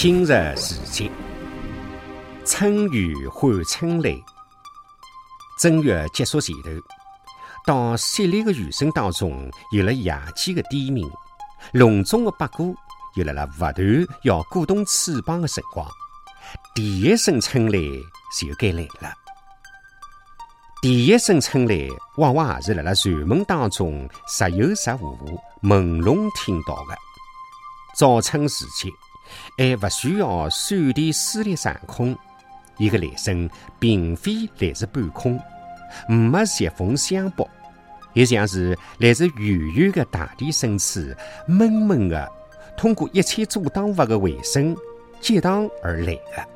今日时节，春雨换春雷。正月结束前头，到淅沥的雨声当中，有了夜间的低鸣，笼中的八哥又来了不断要鼓动翅膀的辰光，第一声春雷就该来了。第一声春雷，往往也是辣辣禅门当中时有时无、朦胧听到的。早春时节，还不需要闪电撕裂上空，伊个来声并非来自半空，没疾风相搏，也像是来自远远的大地深处，闷闷的通过一切阻挡物的回声激荡而来的。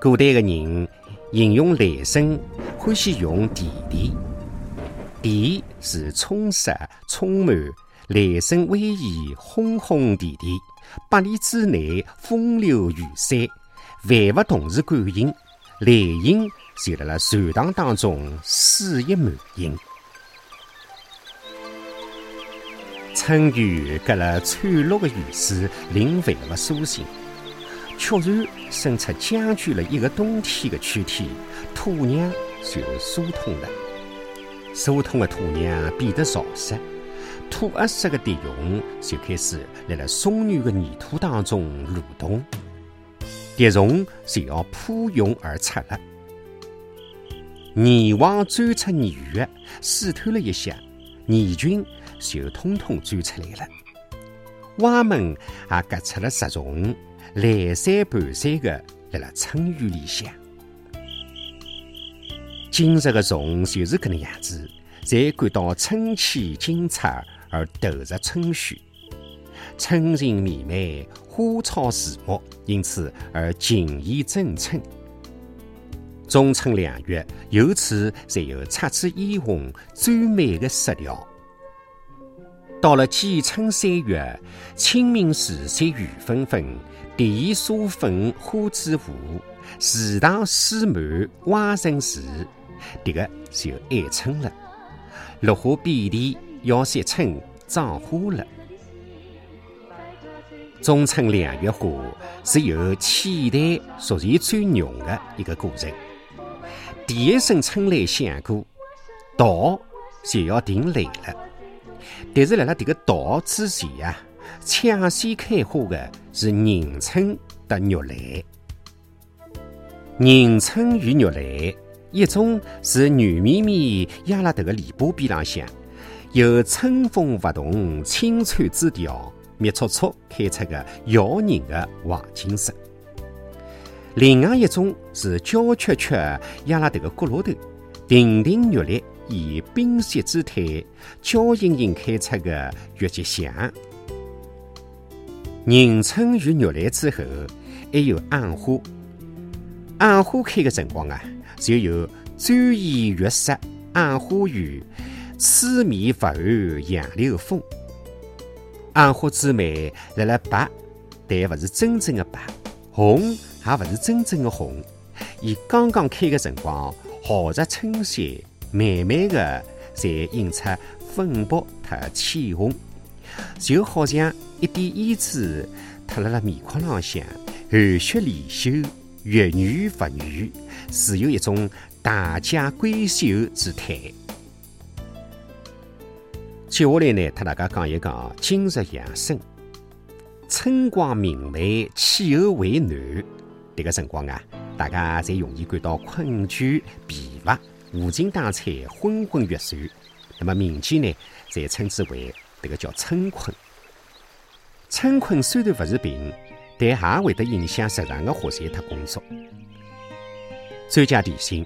古代的人形容来声，欢喜用“地地”，地是充实、充满。雷声威仪，轰轰地地，百里之内风流雨散，万物同时感应，雷音就辣辣禅堂当中肆意满盈。春雨隔了灿绿的雨丝，令万物苏醒，确然生出将就了一个冬天的躯体，土壤就疏通了，疏通的土壤变得潮湿。土褐色的蝶蛹就开始辣辣松软的泥土当中蠕动，蝶虫就要扑涌而出了。泥网钻出泥穴，试探了一下，泥菌就统统钻出来了。蛙们也隔出了石虫，来山盘山的辣辣春雨里向。今日的虫就是搿能样子，才感到春气精彩。而投入春戌，春情绵绵，花草树木因此而情意正春。中春两月，由此才有姹紫嫣红最美的色调。到了季春三月，清明时节雨纷纷，地沙粉花枝舞，池塘水满蛙声时，迭个就爱春了。落花遍地。要谢春长花了，中春两月花是由期待逐渐转浓的一个过程。第一声春雷响过，稻就要停来了。但是，辣辣这个稻之前啊，抢先开花的是迎春和玉兰。迎春与玉兰，一种是软绵绵压辣这个篱笆边浪向。有春风拂动青翠枝条，密簇簇开出个耀人的黄金色。另外一种是娇怯怯压辣迭个角落头，亭亭玉立，以冰雪姿态，娇盈盈开出个月季香。迎春与玉兰之后，还有暗花。暗花开的辰光啊，就有专檐月色暗花雨。此面不寒杨柳风，杏花之美，辣辣白，但不是真正的白；红，也不是真正的红。伊刚刚开的辰光，豪着春色，慢慢的才映出粉白和浅红，就好像一点胭脂涂辣辣面孔浪向，含蓄离秀，越女不女，是有一种大家闺秀之态。接下来呢，和大家讲一讲今日养生。春光明媚，气候为暖，这个辰光啊，大家才容易感到困倦、疲乏，无精打采，昏昏欲睡。那么民间呢，才称之为这个叫春困。春困虽然不是病，但也会得影响日常的活塞和工作。专家提醒：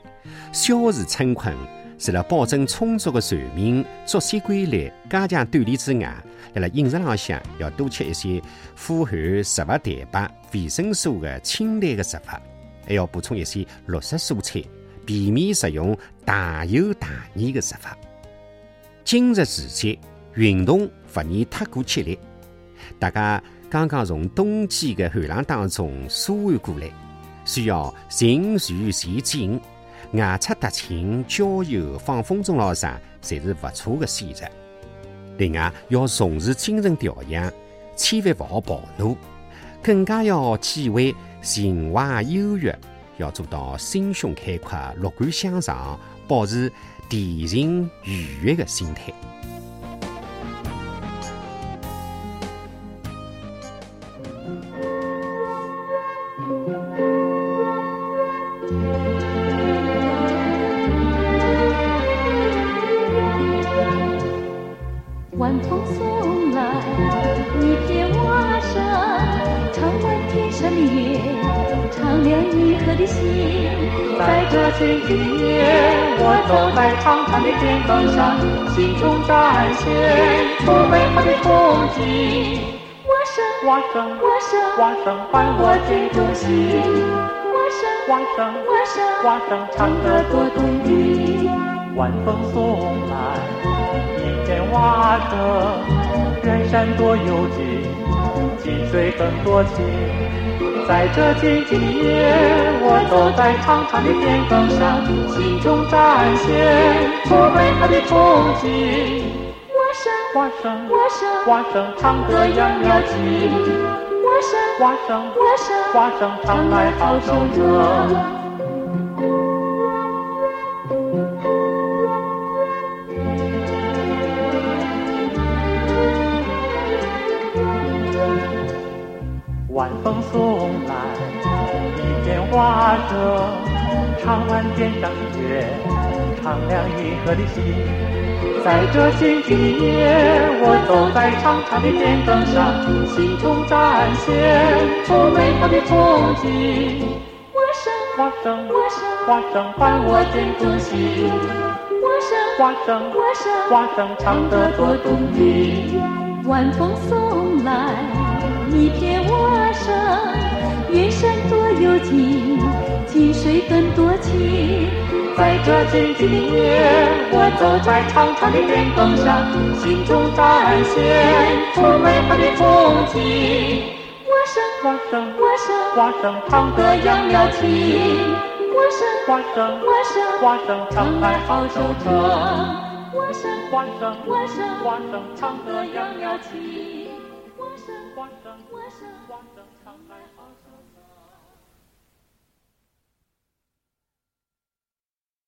消除春困。除了保证充足的睡眠、作息规律、加强锻炼之外，辣辣饮食浪向要多吃一些富含植物蛋白、维生素的清淡的食物，还要补充一些绿色蔬菜，避免食用大油大腻的食物。今日时节，运动不宜太过激烈。大家刚刚从冬季的寒冷当中舒缓过来，需要循序渐进。外出踏青、郊游、放风筝老啥，侪是不错的选择。另外，要重视精神调养，千万勿好暴怒。更加要体会情怀忧郁，要做到心胸开阔、乐观向上，保持恬静愉悦的心态。送来一片蛙声，唱满天上的月，唱亮你和的心。在这春的夜，我走在长长的田埂上，心中展现出美好的憧憬。蛙声，蛙声，蛙声，蛙声伴我进入梦乡。蛙声，蛙声，蛙声，蛙唱歌多动听。晚风送来。一片蛙声，远山多幽静，近水更多情。在这静静的夜，我走在长长的田埂上，心中展现出美好的憧憬。蛙声，蛙声，蛙声，蛙声唱得漾漾情。蛙声，蛙声，蛙声，蛙声唱来好收歌。歌，唱完天上的月，唱亮银河的心。在这静静的夜，我走在长长的田埂上，心中展现出美好的憧憬。我生，花生，我生，花生伴我见中心。我生，花生，我生，花生唱得多动听。晚风送来一片花生，远山多幽静，近水更多情。在这静静的夜，我走在长长的田埂上，心中展现出美好的憧憬。我生我生我生我生唱得漾漾情。我生我生我生我生唱来好收场。蛙声，蛙声，蛙声，蛙声唱得漾漾情。蛙声，蛙声，蛙声，蛙声唱来